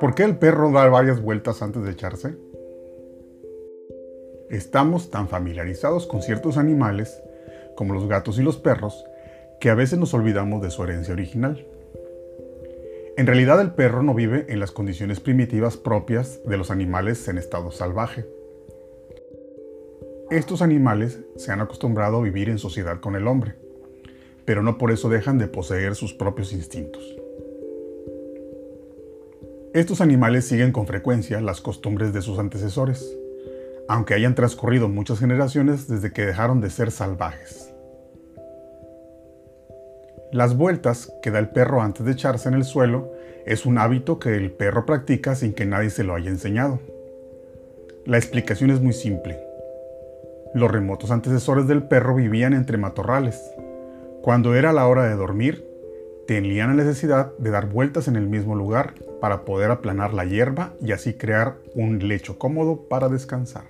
¿Por qué el perro da varias vueltas antes de echarse? Estamos tan familiarizados con ciertos animales, como los gatos y los perros, que a veces nos olvidamos de su herencia original. En realidad el perro no vive en las condiciones primitivas propias de los animales en estado salvaje. Estos animales se han acostumbrado a vivir en sociedad con el hombre, pero no por eso dejan de poseer sus propios instintos. Estos animales siguen con frecuencia las costumbres de sus antecesores, aunque hayan transcurrido muchas generaciones desde que dejaron de ser salvajes. Las vueltas que da el perro antes de echarse en el suelo es un hábito que el perro practica sin que nadie se lo haya enseñado. La explicación es muy simple. Los remotos antecesores del perro vivían entre matorrales. Cuando era la hora de dormir, tenían la necesidad de dar vueltas en el mismo lugar para poder aplanar la hierba y así crear un lecho cómodo para descansar.